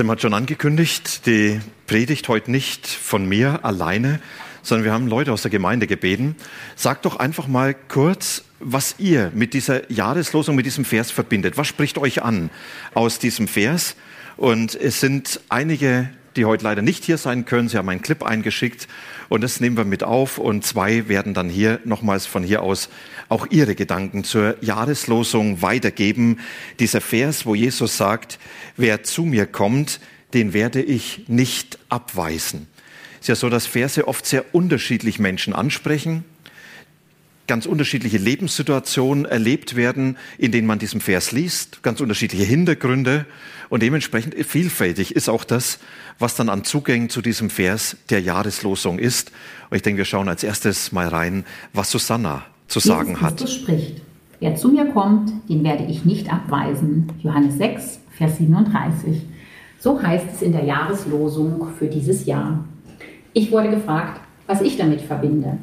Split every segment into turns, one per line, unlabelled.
Sind wir schon angekündigt, die Predigt heute nicht von mir alleine, sondern wir haben Leute aus der Gemeinde gebeten. Sagt doch einfach mal kurz, was ihr mit dieser Jahreslosung, mit diesem Vers verbindet. Was spricht euch an aus diesem Vers? Und es sind einige, die heute leider nicht hier sein können. Sie haben einen Clip eingeschickt und das nehmen wir mit auf. Und zwei werden dann hier nochmals von hier aus auch ihre Gedanken zur Jahreslosung weitergeben. Dieser Vers, wo Jesus sagt, wer zu mir kommt, den werde ich nicht abweisen. Es ist ja so, dass Verse oft sehr unterschiedlich Menschen ansprechen, ganz unterschiedliche Lebenssituationen erlebt werden, in denen man diesen Vers liest, ganz unterschiedliche Hintergründe und dementsprechend vielfältig ist auch das, was dann an Zugängen zu diesem Vers der Jahreslosung ist. Und ich denke, wir schauen als erstes mal rein, was Susanna zu sagen Jesus hat.
spricht. Wer zu mir kommt, den werde ich nicht abweisen. Johannes 6, Vers 37. So heißt es in der Jahreslosung für dieses Jahr. Ich wurde gefragt, was ich damit verbinde.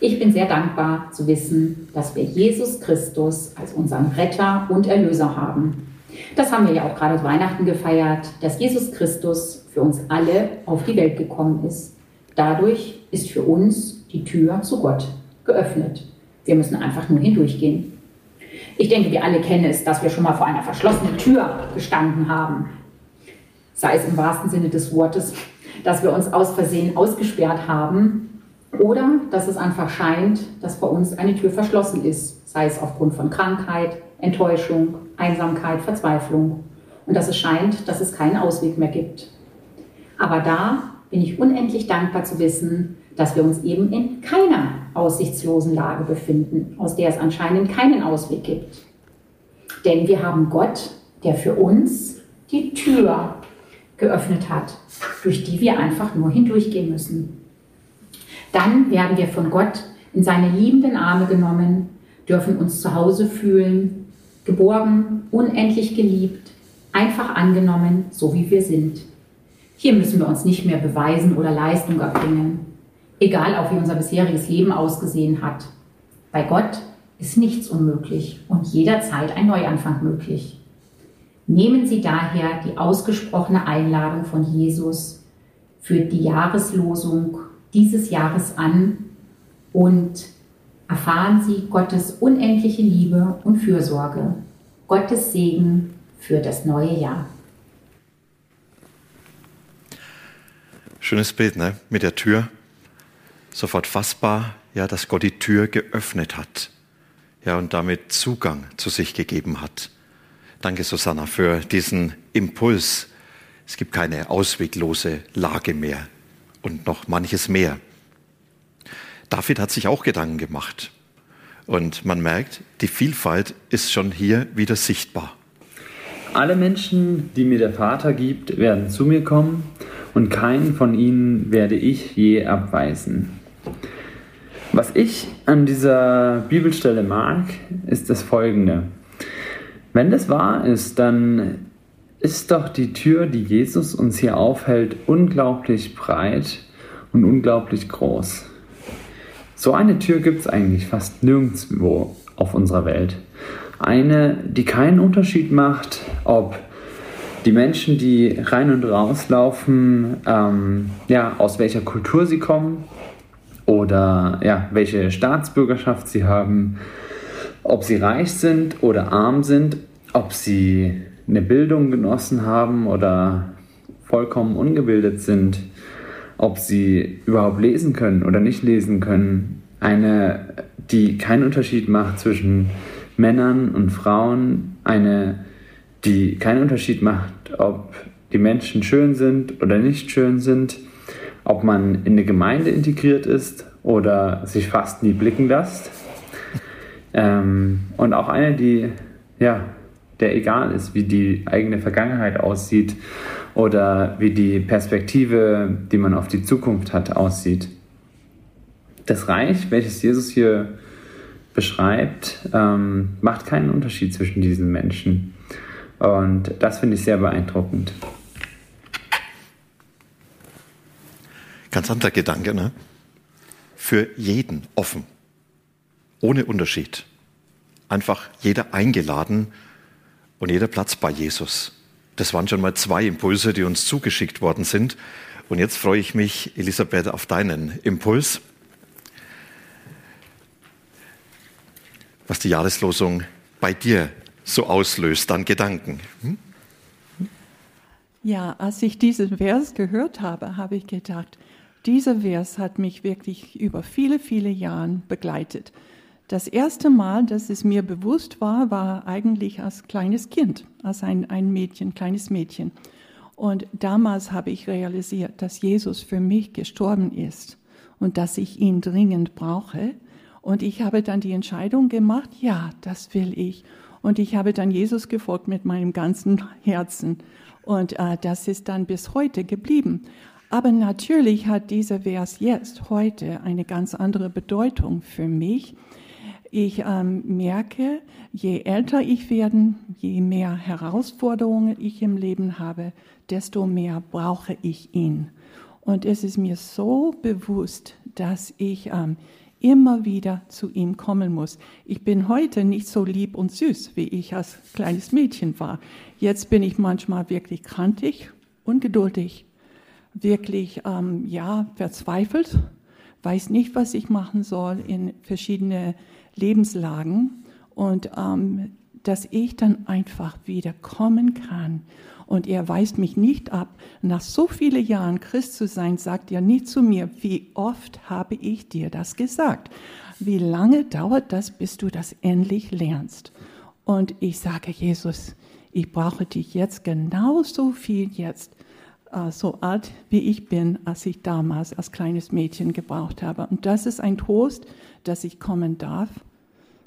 Ich bin sehr dankbar zu wissen, dass wir Jesus Christus als unseren Retter und Erlöser haben. Das haben wir ja auch gerade Weihnachten gefeiert, dass Jesus Christus für uns alle auf die Welt gekommen ist. Dadurch ist für uns die Tür zu Gott geöffnet. Wir müssen einfach nur hindurchgehen. Ich denke, wir alle kennen es, dass wir schon mal vor einer verschlossenen Tür gestanden haben sei es im wahrsten Sinne des Wortes, dass wir uns aus Versehen ausgesperrt haben oder dass es einfach scheint, dass bei uns eine Tür verschlossen ist, sei es aufgrund von Krankheit, Enttäuschung, Einsamkeit, Verzweiflung und dass es scheint, dass es keinen Ausweg mehr gibt. Aber da bin ich unendlich dankbar zu wissen, dass wir uns eben in keiner aussichtslosen Lage befinden, aus der es anscheinend keinen Ausweg gibt. Denn wir haben Gott, der für uns die Tür geöffnet hat, durch die wir einfach nur hindurchgehen müssen. Dann werden wir von Gott in seine liebenden Arme genommen, dürfen uns zu Hause fühlen, geborgen, unendlich geliebt, einfach angenommen, so wie wir sind. Hier müssen wir uns nicht mehr beweisen oder Leistung erbringen, egal auch wie unser bisheriges Leben ausgesehen hat. Bei Gott ist nichts unmöglich und jederzeit ein Neuanfang möglich. Nehmen Sie daher die ausgesprochene Einladung von Jesus für die Jahreslosung dieses Jahres an und erfahren Sie Gottes unendliche Liebe und Fürsorge, Gottes Segen für das neue Jahr.
Schönes Bild, ne? Mit der Tür. Sofort fassbar, ja, dass Gott die Tür geöffnet hat. Ja, und damit Zugang zu sich gegeben hat. Danke, Susanna, für diesen Impuls. Es gibt keine ausweglose Lage mehr und noch manches mehr. David hat sich auch Gedanken gemacht. Und man merkt, die Vielfalt ist schon hier wieder sichtbar.
Alle Menschen, die mir der Vater gibt, werden zu mir kommen und keinen von ihnen werde ich je abweisen. Was ich an dieser Bibelstelle mag, ist das folgende. Wenn das wahr ist, dann ist doch die Tür, die Jesus uns hier aufhält, unglaublich breit und unglaublich groß. So eine Tür gibt es eigentlich fast nirgendwo auf unserer Welt. Eine, die keinen Unterschied macht, ob die Menschen, die rein und raus laufen, ähm, ja, aus welcher Kultur sie kommen oder ja, welche Staatsbürgerschaft sie haben, ob sie reich sind oder arm sind, ob sie eine Bildung genossen haben oder vollkommen ungebildet sind, ob sie überhaupt lesen können oder nicht lesen können. Eine, die keinen Unterschied macht zwischen Männern und Frauen, eine, die keinen Unterschied macht, ob die Menschen schön sind oder nicht schön sind, ob man in eine Gemeinde integriert ist oder sich fast nie blicken lässt. Ähm, und auch eine, die ja, der egal ist, wie die eigene Vergangenheit aussieht oder wie die Perspektive, die man auf die Zukunft hat, aussieht. Das Reich, welches Jesus hier beschreibt, ähm, macht keinen Unterschied zwischen diesen Menschen. Und das finde ich sehr beeindruckend.
Ganz anderer Gedanke, ne? Für jeden offen, ohne Unterschied. Einfach jeder eingeladen und jeder Platz bei Jesus. Das waren schon mal zwei Impulse, die uns zugeschickt worden sind. Und jetzt freue ich mich, Elisabeth, auf deinen Impuls. Was die Jahreslosung bei dir so auslöst an Gedanken. Hm?
Ja, als ich diesen Vers gehört habe, habe ich gedacht, dieser Vers hat mich wirklich über viele, viele Jahre begleitet. Das erste Mal, dass es mir bewusst war, war eigentlich als kleines Kind, als ein, ein Mädchen, kleines Mädchen. Und damals habe ich realisiert, dass Jesus für mich gestorben ist und dass ich ihn dringend brauche. Und ich habe dann die Entscheidung gemacht, ja, das will ich. Und ich habe dann Jesus gefolgt mit meinem ganzen Herzen. Und äh, das ist dann bis heute geblieben. Aber natürlich hat dieser Vers jetzt, heute, eine ganz andere Bedeutung für mich. Ich ähm, merke, je älter ich werde, je mehr Herausforderungen ich im Leben habe, desto mehr brauche ich ihn. Und es ist mir so bewusst, dass ich ähm, immer wieder zu ihm kommen muss. Ich bin heute nicht so lieb und süß, wie ich als kleines Mädchen war. Jetzt bin ich manchmal wirklich krantig, ungeduldig wirklich ähm, ja verzweifelt, weiß nicht, was ich machen soll in verschiedene Lebenslagen und ähm, dass ich dann einfach wieder kommen kann. Und er weist mich nicht ab. Nach so vielen Jahren Christ zu sein, sagt er nicht zu mir, wie oft habe ich dir das gesagt? Wie lange dauert das, bis du das endlich lernst? Und ich sage, Jesus, ich brauche dich jetzt genauso viel jetzt, so alt wie ich bin, als ich damals als kleines Mädchen gebraucht habe. Und das ist ein Trost, dass ich kommen darf,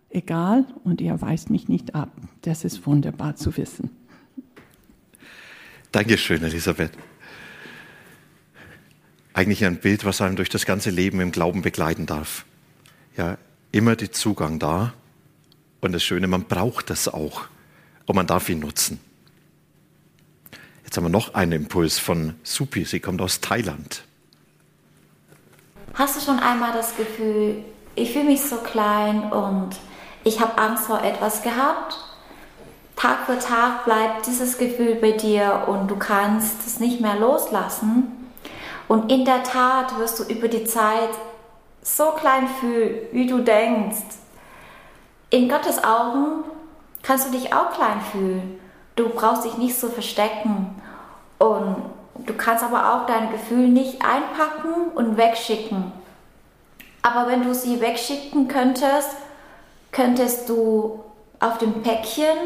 egal, und er weist mich nicht ab. Das ist wunderbar zu wissen.
Dankeschön, Elisabeth. Eigentlich ein Bild, was einem durch das ganze Leben im Glauben begleiten darf. Ja, immer die Zugang da. Und das Schöne, man braucht das auch. Und man darf ihn nutzen. Jetzt haben wir noch einen Impuls von Supi. Sie kommt aus Thailand.
Hast du schon einmal das Gefühl, ich fühle mich so klein und ich habe Angst vor etwas gehabt? Tag für Tag bleibt dieses Gefühl bei dir und du kannst es nicht mehr loslassen. Und in der Tat wirst du über die Zeit so klein fühlen, wie du denkst. In Gottes Augen kannst du dich auch klein fühlen. Du brauchst dich nicht so verstecken. Und du kannst aber auch deine Gefühle nicht einpacken und wegschicken. Aber wenn du sie wegschicken könntest, könntest du auf dem Päckchen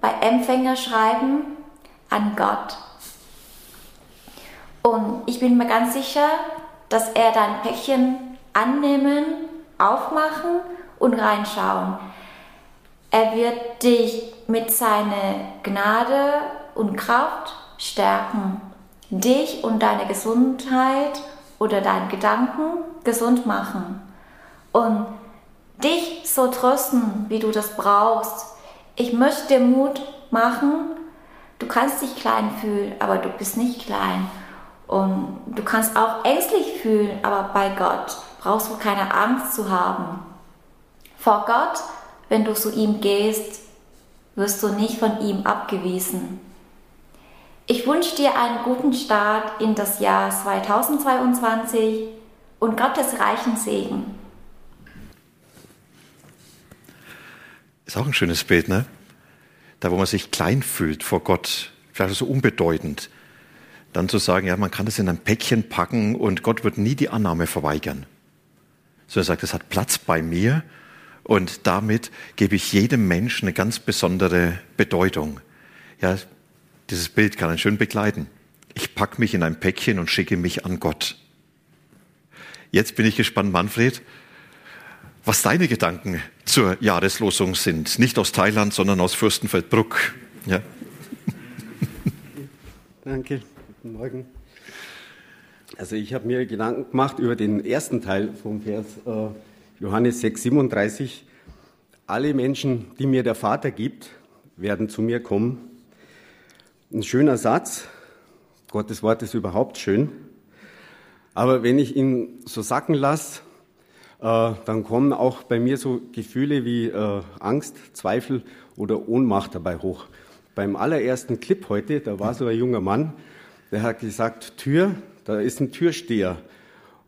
bei Empfänger schreiben an Gott. Und ich bin mir ganz sicher, dass er dein Päckchen annehmen, aufmachen und reinschauen. Er wird dich mit seiner Gnade und Kraft stärken, dich und deine Gesundheit oder deinen Gedanken gesund machen und dich so trösten, wie du das brauchst. Ich möchte dir Mut machen. Du kannst dich klein fühlen, aber du bist nicht klein. Und du kannst auch ängstlich fühlen, aber bei Gott brauchst du keine Angst zu haben. Vor Gott wenn du zu ihm gehst, wirst du nicht von ihm abgewiesen. Ich wünsche dir einen guten Start in das Jahr 2022 und Gottes reichen Segen.
Ist auch ein schönes Bild, ne? Da, wo man sich klein fühlt vor Gott, vielleicht so unbedeutend, dann zu sagen, ja, man kann das in ein Päckchen packen und Gott wird nie die Annahme verweigern. So er sagt, es hat Platz bei mir und damit gebe ich jedem Menschen eine ganz besondere Bedeutung. Ja, dieses Bild kann einen schön begleiten. Ich packe mich in ein Päckchen und schicke mich an Gott. Jetzt bin ich gespannt, Manfred, was deine Gedanken zur Jahreslosung sind. Nicht aus Thailand, sondern aus Fürstenfeldbruck. Ja.
Danke, guten Morgen. Also ich habe mir Gedanken gemacht über den ersten Teil vom Vers äh, Johannes 6, 37. Alle Menschen, die mir der Vater gibt, werden zu mir kommen. Ein schöner Satz. Gottes Wort ist überhaupt schön. Aber wenn ich ihn so sacken lasse, äh, dann kommen auch bei mir so Gefühle wie äh, Angst, Zweifel oder Ohnmacht dabei hoch. Beim allerersten Clip heute, da war so ein junger Mann, der hat gesagt, Tür, da ist ein Türsteher.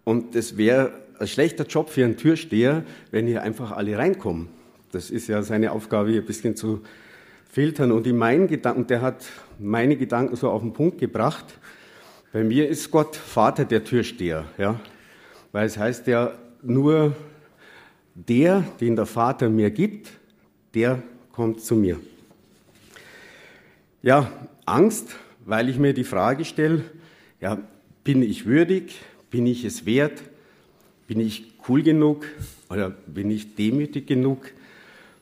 Und es wäre ein schlechter Job für einen Türsteher, wenn hier einfach alle reinkommen. Das ist ja seine Aufgabe, ein bisschen zu filtern. Und in meinen Gedanken, der hat meine Gedanken so auf den Punkt gebracht. Bei mir ist Gott Vater der Türsteher, ja. Weil es heißt ja, nur der, den der Vater mir gibt, der kommt zu mir. Ja, Angst, weil ich mir die Frage stelle, ja, bin ich würdig, bin ich es wert, bin ich cool genug oder bin ich demütig genug,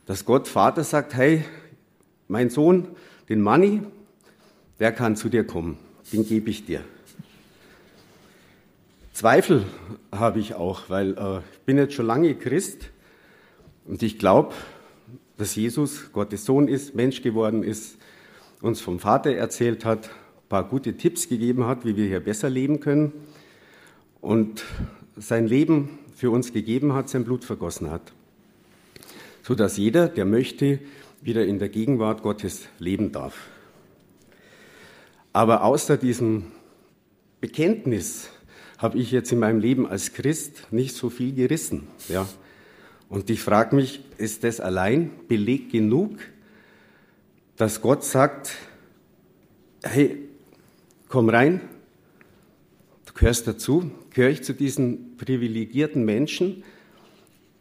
dass Gott Vater sagt, hey, mein Sohn, den Manni, der kann zu dir kommen, den gebe ich dir. Zweifel habe ich auch, weil äh, ich bin jetzt schon lange Christ und ich glaube, dass Jesus Gottes Sohn ist, Mensch geworden ist, uns vom Vater erzählt hat, ein paar gute Tipps gegeben hat, wie wir hier besser leben können und sein Leben für uns gegeben hat, sein Blut vergossen hat, so dass jeder, der möchte, wieder in der Gegenwart Gottes leben darf. Aber außer diesem Bekenntnis habe ich jetzt in meinem Leben als Christ nicht so viel gerissen. Ja. Und ich frage mich, ist das allein Beleg genug, dass Gott sagt, hey, komm rein, du gehörst dazu, gehöre ich zu diesen privilegierten Menschen,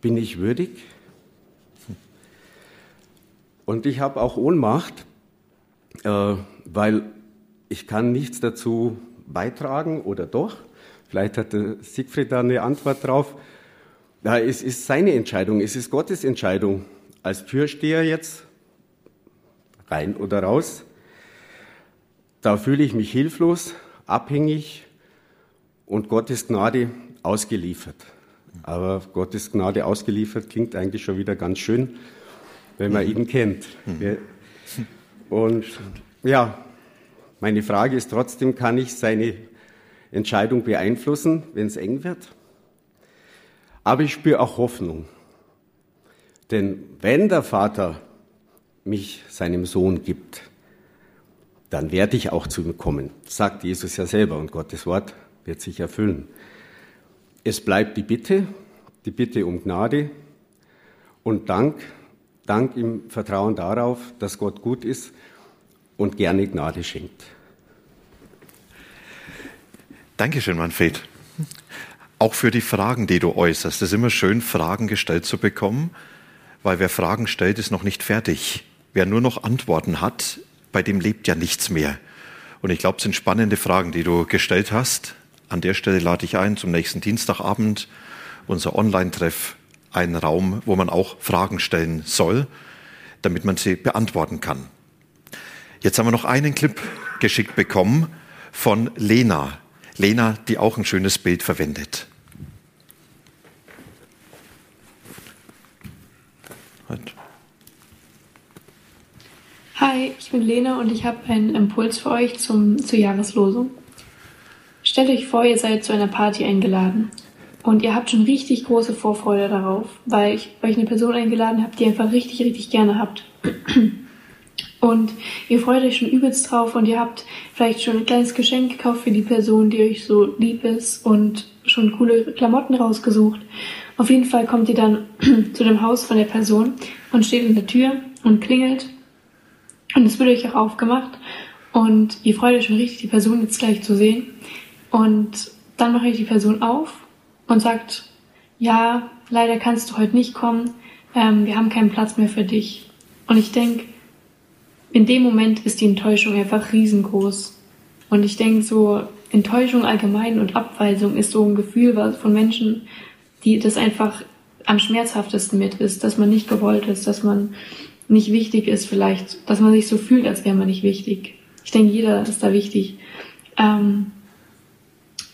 bin ich würdig? Und ich habe auch Ohnmacht, äh, weil ich kann nichts dazu beitragen oder doch. Vielleicht hat Siegfried da eine Antwort drauf. Ja, es ist seine Entscheidung, es ist Gottes Entscheidung. Als Türsteher jetzt, rein oder raus, da fühle ich mich hilflos, abhängig und Gottes Gnade ausgeliefert. Aber Gottes Gnade ausgeliefert klingt eigentlich schon wieder ganz schön, wenn man ihn kennt. Und ja, meine Frage ist trotzdem, kann ich seine Entscheidung beeinflussen, wenn es eng wird. Aber ich spüre auch Hoffnung. Denn wenn der Vater mich seinem Sohn gibt, dann werde ich auch zu ihm kommen, sagt Jesus ja selber und Gottes Wort wird sich erfüllen. Es bleibt die Bitte, die Bitte um Gnade und Dank, Dank im Vertrauen darauf, dass Gott gut ist und gerne Gnade schenkt.
Dankeschön, Manfred. Auch für die Fragen, die du äußerst. Es ist immer schön, Fragen gestellt zu bekommen, weil wer Fragen stellt, ist noch nicht fertig. Wer nur noch Antworten hat, bei dem lebt ja nichts mehr. Und ich glaube, es sind spannende Fragen, die du gestellt hast. An der Stelle lade ich ein zum nächsten Dienstagabend, unser Online-Treff, einen Raum, wo man auch Fragen stellen soll, damit man sie beantworten kann. Jetzt haben wir noch einen Clip geschickt bekommen von Lena. Lena, die auch ein schönes Bild verwendet.
Hi, ich bin Lena und ich habe einen Impuls für euch zum, zur Jahreslosung. Stellt euch vor, ihr seid zu einer Party eingeladen und ihr habt schon richtig große Vorfreude darauf, weil ich euch eine Person eingeladen habe, die ihr einfach richtig, richtig gerne habt. Und ihr freut euch schon übelst drauf und ihr habt vielleicht schon ein kleines Geschenk gekauft für die Person, die euch so lieb ist und schon coole Klamotten rausgesucht. Auf jeden Fall kommt ihr dann zu dem Haus von der Person und steht in der Tür und klingelt. Und es wird euch auch aufgemacht. Und ihr freut euch schon richtig, die Person jetzt gleich zu sehen. Und dann mache ich die Person auf und sagt, ja, leider kannst du heute nicht kommen. Ähm, wir haben keinen Platz mehr für dich. Und ich denke, in dem Moment ist die Enttäuschung einfach riesengroß. Und ich denke so, Enttäuschung allgemein und Abweisung ist so ein Gefühl von Menschen, die das einfach am schmerzhaftesten mit ist, dass man nicht gewollt ist, dass man nicht wichtig ist vielleicht, dass man sich so fühlt, als wäre man nicht wichtig. Ich denke, jeder ist da wichtig. Ähm,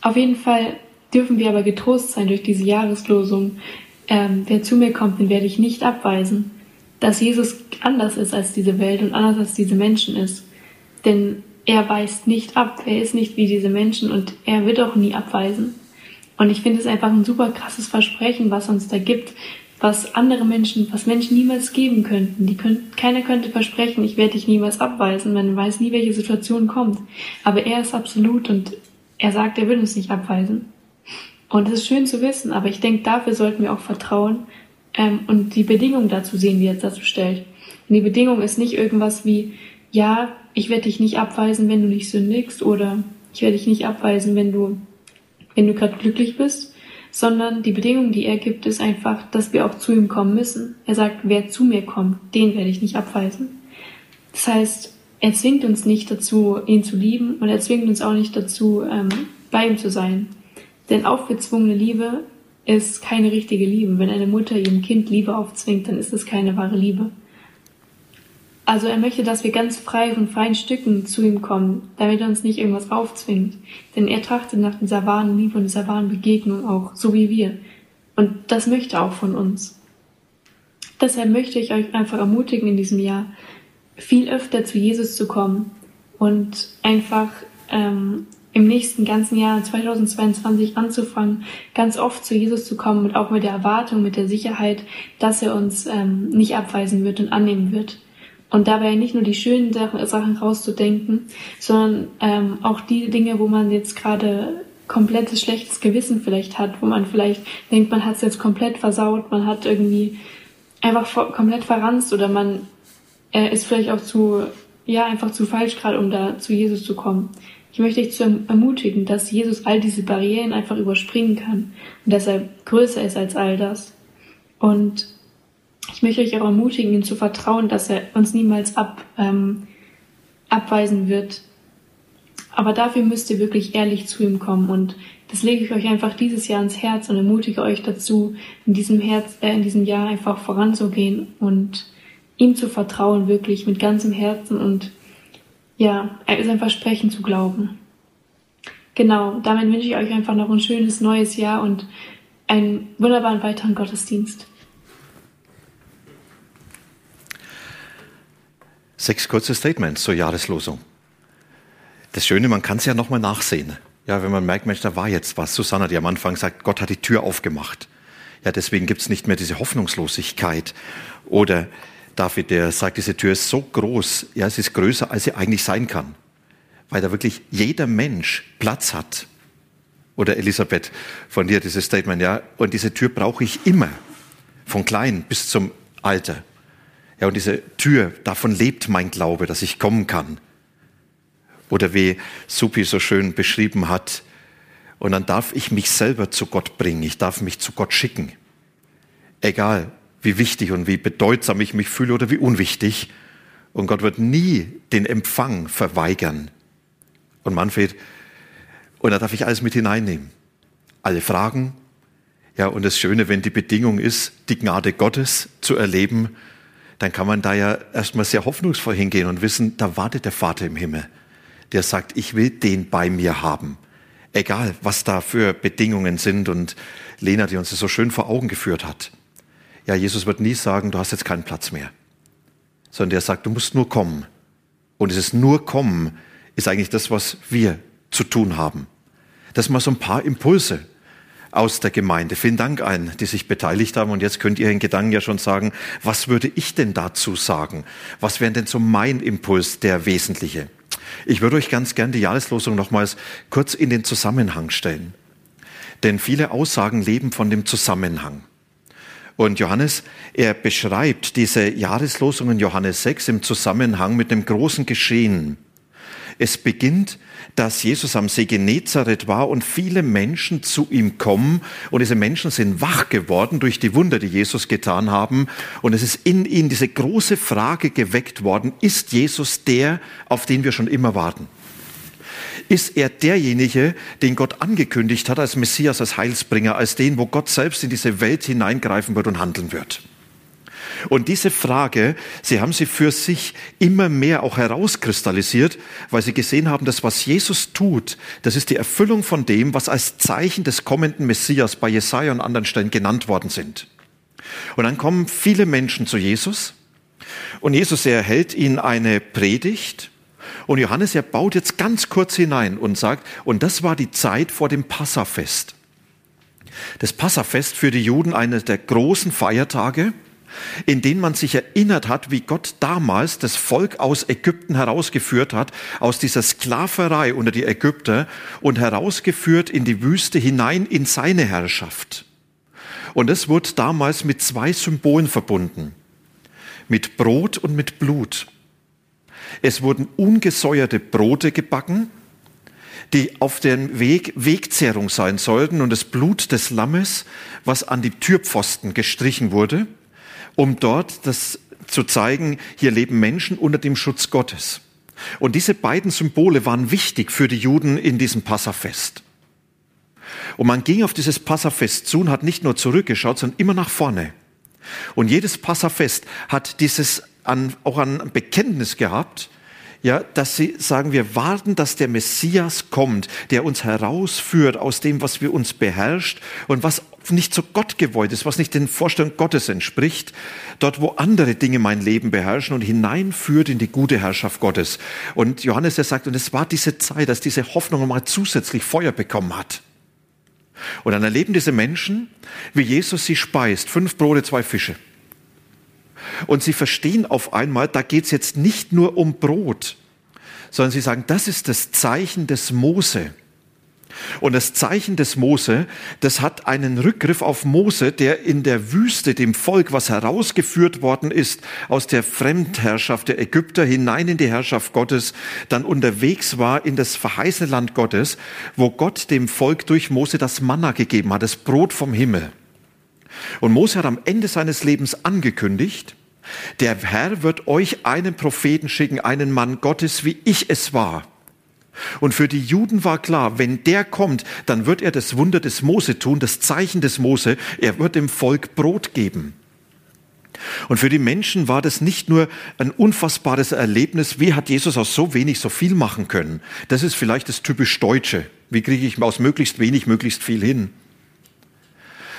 auf jeden Fall dürfen wir aber getrost sein durch diese Jahreslosung. Ähm, wer zu mir kommt, den werde ich nicht abweisen. Dass Jesus anders ist als diese Welt und anders als diese Menschen ist. Denn er weist nicht ab. Er ist nicht wie diese Menschen und er wird auch nie abweisen. Und ich finde es einfach ein super krasses Versprechen, was uns da gibt, was andere Menschen, was Menschen niemals geben könnten. Die können, keiner könnte versprechen, ich werde dich niemals abweisen. Man weiß nie, welche Situation kommt. Aber er ist absolut und er sagt, er will uns nicht abweisen. Und es ist schön zu wissen, aber ich denke, dafür sollten wir auch vertrauen ähm, und die Bedingung dazu sehen, die er dazu stellt. Und die Bedingung ist nicht irgendwas wie, ja, ich werde dich nicht abweisen, wenn du nicht sündigst oder ich werde dich nicht abweisen, wenn du, wenn du gerade glücklich bist, sondern die Bedingung, die er gibt, ist einfach, dass wir auch zu ihm kommen müssen. Er sagt, wer zu mir kommt, den werde ich nicht abweisen. Das heißt, er zwingt uns nicht dazu, ihn zu lieben und er zwingt uns auch nicht dazu, ähm, bei ihm zu sein. Denn aufgezwungene Liebe ist keine richtige Liebe. Wenn eine Mutter ihrem Kind Liebe aufzwingt, dann ist es keine wahre Liebe. Also er möchte, dass wir ganz frei von freien Stücken zu ihm kommen, damit er uns nicht irgendwas aufzwingt. Denn er trachtet nach dieser wahren Liebe und dieser wahren Begegnung auch, so wie wir. Und das möchte er auch von uns. Deshalb möchte ich euch einfach ermutigen in diesem Jahr, viel öfter zu Jesus zu kommen und einfach ähm, im nächsten ganzen Jahr 2022 anzufangen, ganz oft zu Jesus zu kommen und auch mit der Erwartung, mit der Sicherheit, dass er uns ähm, nicht abweisen wird und annehmen wird. Und dabei nicht nur die schönen Sachen rauszudenken, sondern ähm, auch die Dinge, wo man jetzt gerade komplettes schlechtes Gewissen vielleicht hat, wo man vielleicht denkt, man hat es jetzt komplett versaut, man hat irgendwie einfach komplett verranzt oder man äh, ist vielleicht auch zu, ja, einfach zu falsch gerade, um da zu Jesus zu kommen. Ich möchte dich zu ermutigen, dass Jesus all diese Barrieren einfach überspringen kann und dass er größer ist als all das. Und ich möchte euch auch ermutigen, ihm zu vertrauen, dass er uns niemals ab, ähm, abweisen wird. Aber dafür müsst ihr wirklich ehrlich zu ihm kommen und das lege ich euch einfach dieses Jahr ins Herz und ermutige euch dazu, in diesem Herz, äh, in diesem Jahr einfach voranzugehen und ihm zu vertrauen, wirklich mit ganzem Herzen und ja, sein Versprechen zu glauben. Genau, damit wünsche ich euch einfach noch ein schönes neues Jahr und einen wunderbaren weiteren Gottesdienst.
Sechs kurze Statements zur Jahreslosung. Das Schöne, man kann es ja nochmal nachsehen. Ja, wenn man merkt, Mensch, da war jetzt was. Susanna, die am Anfang sagt, Gott hat die Tür aufgemacht. Ja, deswegen gibt es nicht mehr diese Hoffnungslosigkeit. Oder David, der sagt, diese Tür ist so groß, ja, es ist größer, als sie eigentlich sein kann, weil da wirklich jeder Mensch Platz hat. Oder Elisabeth, von dir dieses Statement, ja, und diese Tür brauche ich immer, von klein bis zum Alter. Ja, und diese Tür, davon lebt mein Glaube, dass ich kommen kann. Oder wie Supi so schön beschrieben hat, und dann darf ich mich selber zu Gott bringen, ich darf mich zu Gott schicken. Egal, wie wichtig und wie bedeutsam ich mich fühle oder wie unwichtig. Und Gott wird nie den Empfang verweigern. Und Manfred, und da darf ich alles mit hineinnehmen. Alle Fragen. Ja, und das Schöne, wenn die Bedingung ist, die Gnade Gottes zu erleben, dann kann man da ja erstmal sehr hoffnungsvoll hingehen und wissen, da wartet der Vater im Himmel, der sagt, ich will den bei mir haben. Egal, was da für Bedingungen sind und Lena, die uns das so schön vor Augen geführt hat. Ja, Jesus wird nie sagen, du hast jetzt keinen Platz mehr, sondern er sagt, du musst nur kommen. Und dieses nur kommen ist eigentlich das, was wir zu tun haben. Das mal so ein paar Impulse aus der Gemeinde. Vielen Dank allen, die sich beteiligt haben. Und jetzt könnt ihr in Gedanken ja schon sagen, was würde ich denn dazu sagen? Was wäre denn so mein Impuls, der wesentliche? Ich würde euch ganz gern die Jahreslosung nochmals kurz in den Zusammenhang stellen. Denn viele Aussagen leben von dem Zusammenhang. Und Johannes, er beschreibt diese Jahreslosung in Johannes 6 im Zusammenhang mit dem großen Geschehen. Es beginnt, dass Jesus am See Genezareth war und viele Menschen zu ihm kommen und diese Menschen sind wach geworden durch die Wunder, die Jesus getan haben und es ist in ihnen diese große Frage geweckt worden, ist Jesus der, auf den wir schon immer warten? Ist er derjenige, den Gott angekündigt hat als Messias, als Heilsbringer, als den, wo Gott selbst in diese Welt hineingreifen wird und handeln wird. Und diese Frage, sie haben sie für sich immer mehr auch herauskristallisiert, weil sie gesehen haben, dass was Jesus tut, das ist die Erfüllung von dem, was als Zeichen des kommenden Messias bei Jesaja und anderen Stellen genannt worden sind. Und dann kommen viele Menschen zu Jesus und Jesus erhält ihnen eine Predigt und Johannes, er baut jetzt ganz kurz hinein und sagt, und das war die Zeit vor dem Passafest. Das Passafest für die Juden eines der großen Feiertage, in denen man sich erinnert hat, wie Gott damals das Volk aus Ägypten herausgeführt hat, aus dieser Sklaverei unter die Ägypter und herausgeführt in die Wüste hinein in seine Herrschaft. Und es wurde damals mit zwei Symbolen verbunden. Mit Brot und mit Blut. Es wurden ungesäuerte Brote gebacken, die auf dem Weg Wegzehrung sein sollten und das Blut des Lammes, was an die Türpfosten gestrichen wurde, um dort das zu zeigen, hier leben Menschen unter dem Schutz Gottes. Und diese beiden Symbole waren wichtig für die Juden in diesem Passafest. Und man ging auf dieses Passafest zu und hat nicht nur zurückgeschaut, sondern immer nach vorne. Und jedes Passafest hat dieses an, auch ein Bekenntnis gehabt, ja, dass sie sagen, wir warten, dass der Messias kommt, der uns herausführt aus dem, was wir uns beherrscht und was nicht so Gott gewollt ist, was nicht den Vorstellungen Gottes entspricht, dort, wo andere Dinge mein Leben beherrschen und hineinführt in die gute Herrschaft Gottes. Und Johannes, der sagt, und es war diese Zeit, dass diese Hoffnung nochmal zusätzlich Feuer bekommen hat. Und dann erleben diese Menschen, wie Jesus sie speist, fünf Brote, zwei Fische. Und sie verstehen auf einmal, da geht es jetzt nicht nur um Brot, sondern sie sagen, das ist das Zeichen des Mose. Und das Zeichen des Mose, das hat einen Rückgriff auf Mose, der in der Wüste dem Volk, was herausgeführt worden ist aus der Fremdherrschaft der Ägypter hinein in die Herrschaft Gottes, dann unterwegs war in das verheißene Land Gottes, wo Gott dem Volk durch Mose das Manna gegeben hat, das Brot vom Himmel. Und Mose hat am Ende seines Lebens angekündigt, der Herr wird euch einen Propheten schicken, einen Mann Gottes, wie ich es war. Und für die Juden war klar, wenn der kommt, dann wird er das Wunder des Mose tun, das Zeichen des Mose, er wird dem Volk Brot geben. Und für die Menschen war das nicht nur ein unfassbares Erlebnis, wie hat Jesus aus so wenig so viel machen können. Das ist vielleicht das typisch Deutsche. Wie kriege ich aus möglichst wenig möglichst viel hin?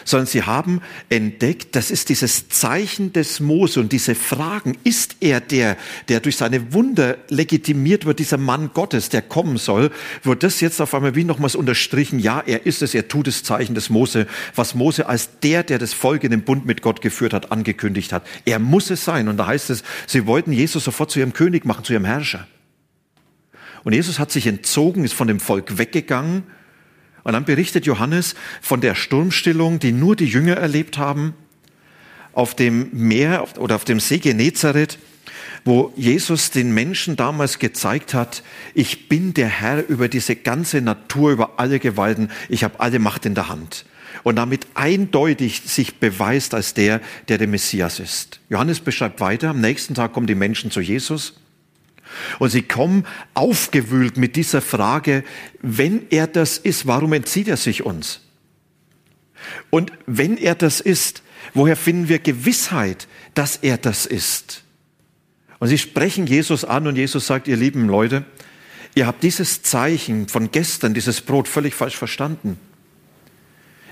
Sondern sie haben entdeckt, das ist dieses Zeichen des Mose und diese Fragen, ist er der, der durch seine Wunder legitimiert wird, dieser Mann Gottes, der kommen soll, wird das jetzt auf einmal wie nochmals unterstrichen, ja, er ist es, er tut das Zeichen des Mose, was Mose als der, der das Volk in den Bund mit Gott geführt hat, angekündigt hat. Er muss es sein. Und da heißt es, sie wollten Jesus sofort zu ihrem König machen, zu ihrem Herrscher. Und Jesus hat sich entzogen, ist von dem Volk weggegangen und dann berichtet Johannes von der Sturmstillung, die nur die Jünger erlebt haben, auf dem Meer oder auf dem See Genezareth, wo Jesus den Menschen damals gezeigt hat, ich bin der Herr über diese ganze Natur, über alle Gewalten, ich habe alle Macht in der Hand. Und damit eindeutig sich beweist als der, der der Messias ist. Johannes beschreibt weiter, am nächsten Tag kommen die Menschen zu Jesus und sie kommen aufgewühlt mit dieser Frage, wenn er das ist, warum entzieht er sich uns? Und wenn er das ist, woher finden wir Gewissheit, dass er das ist? Und sie sprechen Jesus an und Jesus sagt, ihr lieben Leute, ihr habt dieses Zeichen von gestern, dieses Brot völlig falsch verstanden.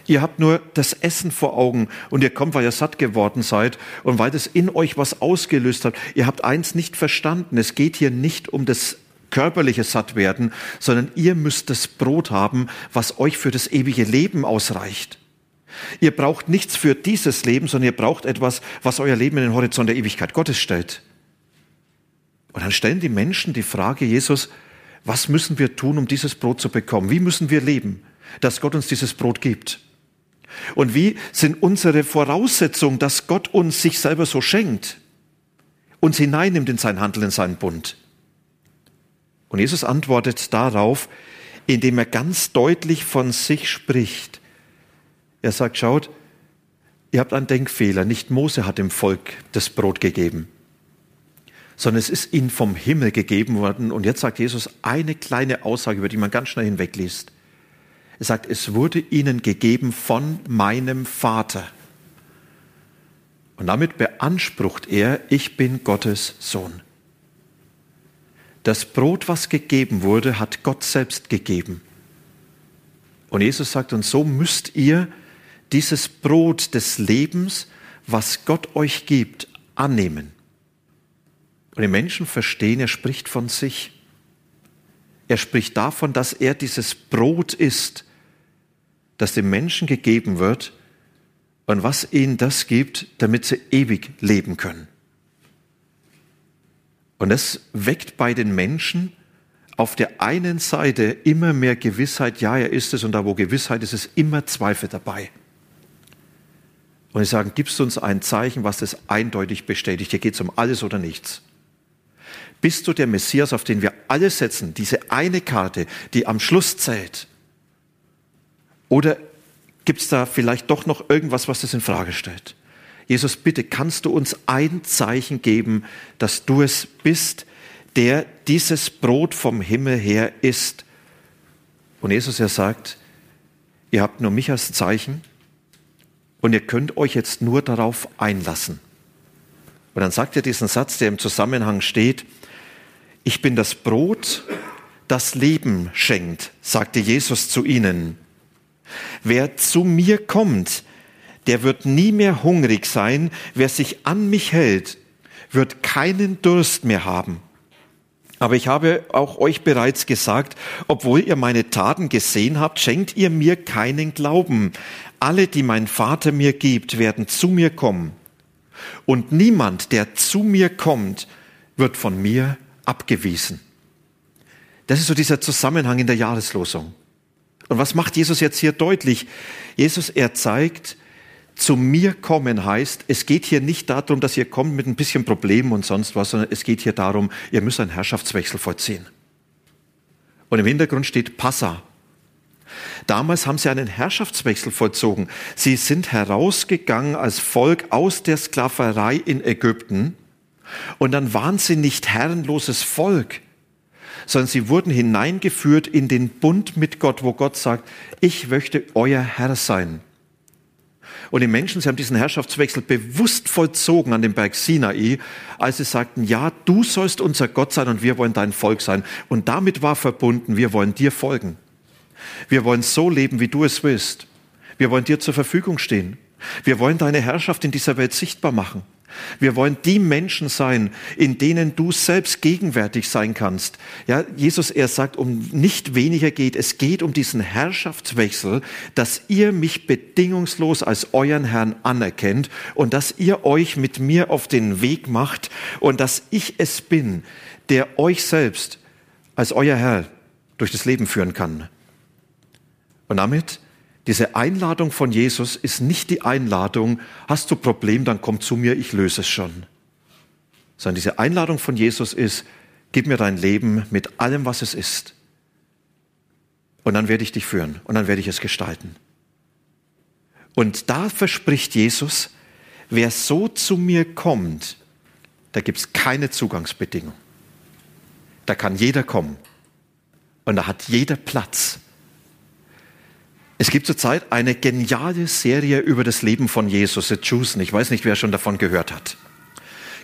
Ihr habt nur das Essen vor Augen und ihr kommt, weil ihr satt geworden seid und weil das in euch was ausgelöst hat. Ihr habt eins nicht verstanden. Es geht hier nicht um das körperliche Sattwerden, sondern ihr müsst das Brot haben, was euch für das ewige Leben ausreicht. Ihr braucht nichts für dieses Leben, sondern ihr braucht etwas, was euer Leben in den Horizont der Ewigkeit Gottes stellt. Und dann stellen die Menschen die Frage, Jesus, was müssen wir tun, um dieses Brot zu bekommen? Wie müssen wir leben, dass Gott uns dieses Brot gibt? Und wie sind unsere Voraussetzungen, dass Gott uns sich selber so schenkt, uns hineinnimmt in sein Handeln, in seinen Bund? Und Jesus antwortet darauf, indem er ganz deutlich von sich spricht. Er sagt, schaut, ihr habt einen Denkfehler. Nicht Mose hat dem Volk das Brot gegeben, sondern es ist ihnen vom Himmel gegeben worden. Und jetzt sagt Jesus eine kleine Aussage, über die man ganz schnell hinwegliest. Er sagt, es wurde ihnen gegeben von meinem Vater. Und damit beansprucht er, ich bin Gottes Sohn. Das Brot, was gegeben wurde, hat Gott selbst gegeben. Und Jesus sagt, und so müsst ihr dieses Brot des Lebens, was Gott euch gibt, annehmen. Und die Menschen verstehen, er spricht von sich. Er spricht davon, dass er dieses Brot ist, das dem Menschen gegeben wird und was ihnen das gibt, damit sie ewig leben können. Und das weckt bei den Menschen auf der einen Seite immer mehr Gewissheit, ja, er ist es, und da wo Gewissheit ist, ist immer Zweifel dabei. Und sie sagen, gibst du uns ein Zeichen, was das eindeutig bestätigt? Hier geht es um alles oder nichts. Bist du der Messias, auf den wir alle setzen, diese eine Karte, die am Schluss zählt? Oder gibt es da vielleicht doch noch irgendwas, was das in Frage stellt? Jesus, bitte kannst du uns ein Zeichen geben, dass du es bist, der dieses Brot vom Himmel her isst. Und Jesus, er sagt, ihr habt nur mich als Zeichen und ihr könnt euch jetzt nur darauf einlassen. Und dann sagt er diesen Satz, der im Zusammenhang steht, ich bin das Brot, das Leben schenkt, sagte Jesus zu ihnen. Wer zu mir kommt, der wird nie mehr hungrig sein. Wer sich an mich hält, wird keinen Durst mehr haben. Aber ich habe auch euch bereits gesagt, obwohl ihr meine Taten gesehen habt, schenkt ihr mir keinen Glauben. Alle, die mein Vater mir gibt, werden zu mir kommen. Und niemand, der zu mir kommt, wird von mir abgewiesen. Das ist so dieser Zusammenhang in der Jahreslosung. Und was macht Jesus jetzt hier deutlich? Jesus, er zeigt, zu mir kommen heißt, es geht hier nicht darum, dass ihr kommt mit ein bisschen Problemen und sonst was, sondern es geht hier darum, ihr müsst einen Herrschaftswechsel vollziehen. Und im Hintergrund steht Passa. Damals haben sie einen Herrschaftswechsel vollzogen. Sie sind herausgegangen als Volk aus der Sklaverei in Ägypten und dann waren sie nicht herrenloses Volk, sondern sie wurden hineingeführt in den Bund mit Gott, wo Gott sagt, ich möchte euer Herr sein. Und die Menschen, sie haben diesen Herrschaftswechsel bewusst vollzogen an dem Berg Sinai, als sie sagten, ja, du sollst unser Gott sein und wir wollen dein Volk sein. Und damit war verbunden, wir wollen dir folgen. Wir wollen so leben, wie du es willst. Wir wollen dir zur Verfügung stehen. Wir wollen deine Herrschaft in dieser Welt sichtbar machen. Wir wollen die Menschen sein, in denen du selbst gegenwärtig sein kannst. Ja, Jesus, er sagt, um nicht weniger geht. Es geht um diesen Herrschaftswechsel, dass ihr mich bedingungslos als euren Herrn anerkennt und dass ihr euch mit mir auf den Weg macht und dass ich es bin, der euch selbst als euer Herr durch das Leben führen kann. Und damit diese Einladung von Jesus ist nicht die Einladung, hast du Problem, dann komm zu mir, ich löse es schon. Sondern diese Einladung von Jesus ist, gib mir dein Leben mit allem, was es ist. Und dann werde ich dich führen und dann werde ich es gestalten. Und da verspricht Jesus, wer so zu mir kommt, da gibt es keine Zugangsbedingung. Da kann jeder kommen. Und da hat jeder Platz. Es gibt zurzeit eine geniale Serie über das Leben von Jesus, The Chosen. Ich weiß nicht, wer schon davon gehört hat.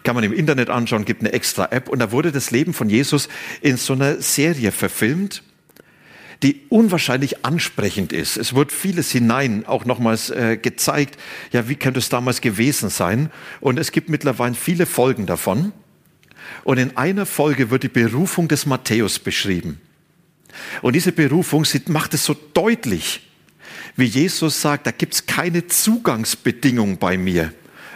Kann man im Internet anschauen, gibt eine extra App. Und da wurde das Leben von Jesus in so einer Serie verfilmt, die unwahrscheinlich ansprechend ist. Es wird vieles hinein auch nochmals äh, gezeigt. Ja, wie könnte es damals gewesen sein? Und es gibt mittlerweile viele Folgen davon. Und in einer Folge wird die Berufung des Matthäus beschrieben. Und diese Berufung macht es so deutlich, wie Jesus sagt, da gibt es keine Zugangsbedingung bei mir.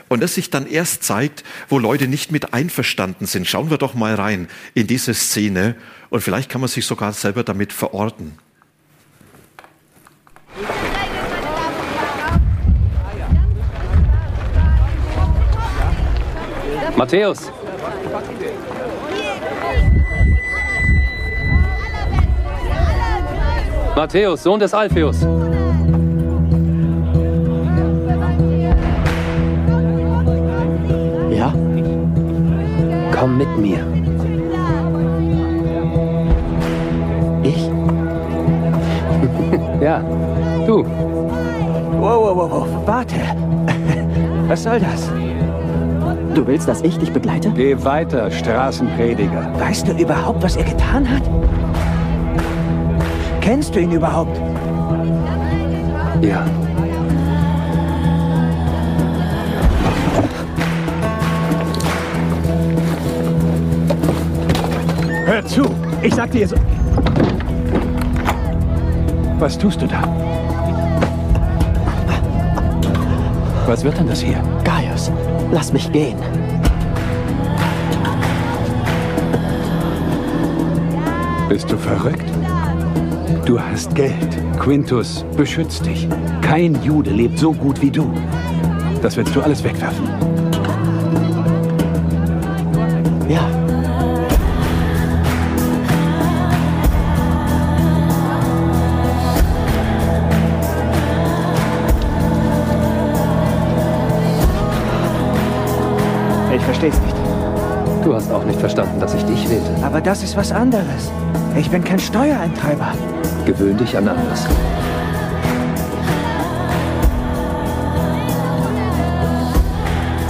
Und das sich dann erst zeigt, wo Leute nicht mit einverstanden sind. Schauen wir doch mal rein in diese Szene und vielleicht kann man sich sogar selber damit verorten.
Matthäus. Matthäus, Sohn des Alpheus. Komm mit mir. Ich? ja, du.
Wow, wow, wow, wow, warte. Was soll das? Du willst, dass ich dich begleite?
Geh weiter, Straßenprediger.
Weißt du überhaupt, was er getan hat? Kennst du ihn überhaupt?
Ja.
Hör zu! Ich sag dir so. Was tust du da? Was wird denn das hier?
Gaius, lass mich gehen.
Bist du verrückt? Du hast Geld. Quintus beschützt dich. Kein Jude lebt so gut wie du. Das willst du alles wegwerfen.
Ja.
Verstanden, dass ich dich wählte.
Aber das ist was anderes. Ich bin kein Steuereintreiber.
Gewöhn dich an anders.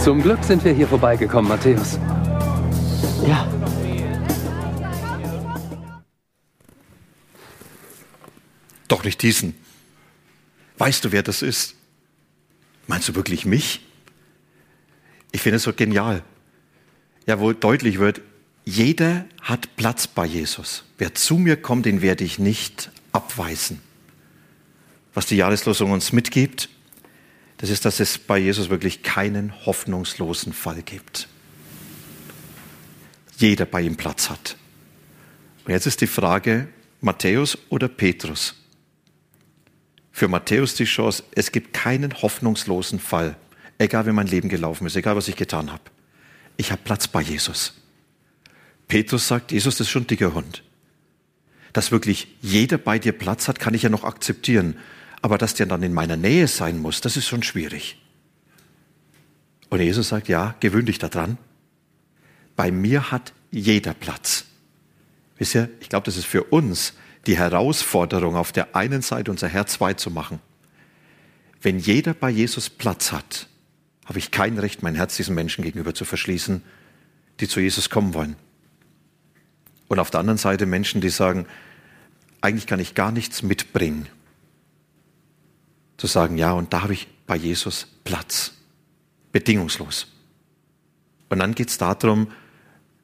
Zum Glück sind wir hier vorbeigekommen, Matthäus.
Ja.
Doch nicht diesen. Weißt du, wer das ist? Meinst du wirklich mich? Ich finde es so genial. Ja, wo deutlich wird, jeder hat Platz bei Jesus. Wer zu mir kommt, den werde ich nicht abweisen. Was die Jahreslosung uns mitgibt, das ist, dass es bei Jesus wirklich keinen hoffnungslosen Fall gibt. Jeder bei ihm Platz hat. Und jetzt ist die Frage, Matthäus oder Petrus? Für Matthäus die Chance, es gibt keinen hoffnungslosen Fall, egal wie mein Leben gelaufen ist, egal was ich getan habe. Ich habe Platz bei Jesus. Petrus sagt, Jesus das ist schon ein dicker Hund. Dass wirklich jeder bei dir Platz hat, kann ich ja noch akzeptieren. Aber dass der dann in meiner Nähe sein muss, das ist schon schwierig. Und Jesus sagt, ja, gewöhn dich daran. Bei mir hat jeder Platz. Wisst ihr, ich glaube, das ist für uns die Herausforderung, auf der einen Seite unser Herz weit zu machen. Wenn jeder bei Jesus Platz hat, habe ich kein Recht, mein Herz diesen Menschen gegenüber zu verschließen, die zu Jesus kommen wollen. Und auf der anderen Seite Menschen, die sagen, eigentlich kann ich gar nichts mitbringen. Zu sagen, ja, und da habe ich bei Jesus Platz. Bedingungslos. Und dann geht es darum,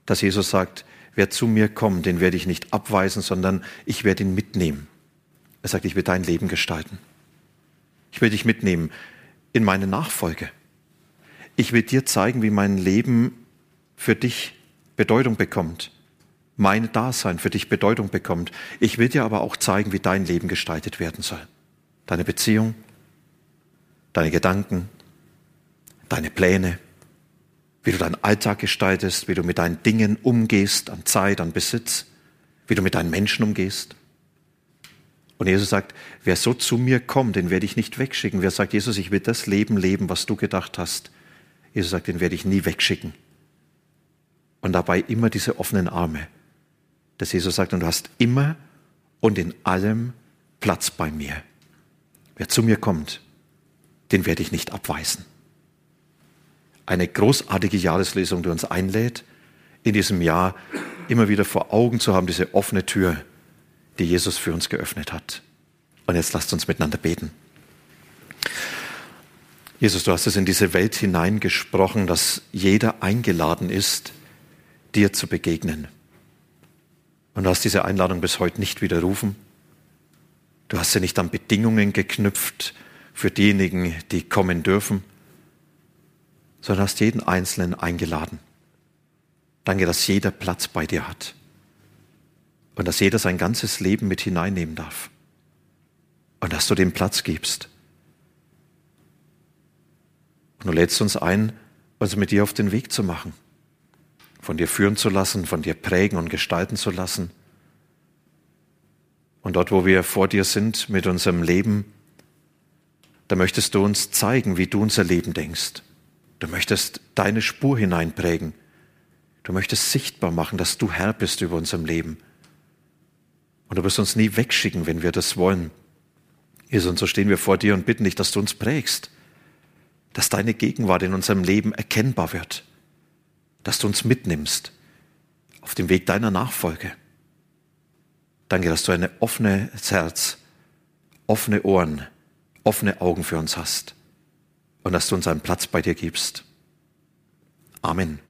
dass Jesus sagt, wer zu mir kommt, den werde ich nicht abweisen, sondern ich werde ihn mitnehmen. Er sagt, ich will dein Leben gestalten. Ich will dich mitnehmen in meine Nachfolge. Ich will dir zeigen, wie mein Leben für dich Bedeutung bekommt. Mein Dasein für dich Bedeutung bekommt. Ich will dir aber auch zeigen, wie dein Leben gestaltet werden soll. Deine Beziehung, deine Gedanken, deine Pläne, wie du deinen Alltag gestaltest, wie du mit deinen Dingen umgehst, an Zeit, an Besitz, wie du mit deinen Menschen umgehst. Und Jesus sagt, wer so zu mir kommt, den werde ich nicht wegschicken. Wer sagt, Jesus, ich will das Leben leben, was du gedacht hast. Jesus sagt, den werde ich nie wegschicken. Und dabei immer diese offenen Arme. Dass Jesus sagt, und du hast immer und in allem Platz bei mir. Wer zu mir kommt, den werde ich nicht abweisen. Eine großartige Jahreslesung, die uns einlädt, in diesem Jahr immer wieder vor Augen zu haben, diese offene Tür, die Jesus für uns geöffnet hat. Und jetzt lasst uns miteinander beten. Jesus, du hast es in diese Welt hineingesprochen, dass jeder eingeladen ist, dir zu begegnen. Und du hast diese Einladung bis heute nicht widerrufen. Du hast sie nicht an Bedingungen geknüpft für diejenigen, die kommen dürfen, sondern hast jeden Einzelnen eingeladen. Danke, dass jeder Platz bei dir hat und dass jeder sein ganzes Leben mit hineinnehmen darf und dass du dem Platz gibst. Und du lädst uns ein, uns mit dir auf den Weg zu machen, von dir führen zu lassen, von dir prägen und gestalten zu lassen. Und dort, wo wir vor dir sind mit unserem Leben, da möchtest du uns zeigen, wie du unser Leben denkst. Du möchtest deine Spur hineinprägen. Du möchtest sichtbar machen, dass du Herr bist über unserem Leben. Und du wirst uns nie wegschicken, wenn wir das wollen. Jesus, und so stehen wir vor dir und bitten dich, dass du uns prägst, dass deine Gegenwart in unserem Leben erkennbar wird, dass du uns mitnimmst auf dem Weg deiner Nachfolge. Danke, dass du ein offenes Herz, offene Ohren, offene Augen für uns hast und dass du uns einen Platz bei dir gibst. Amen.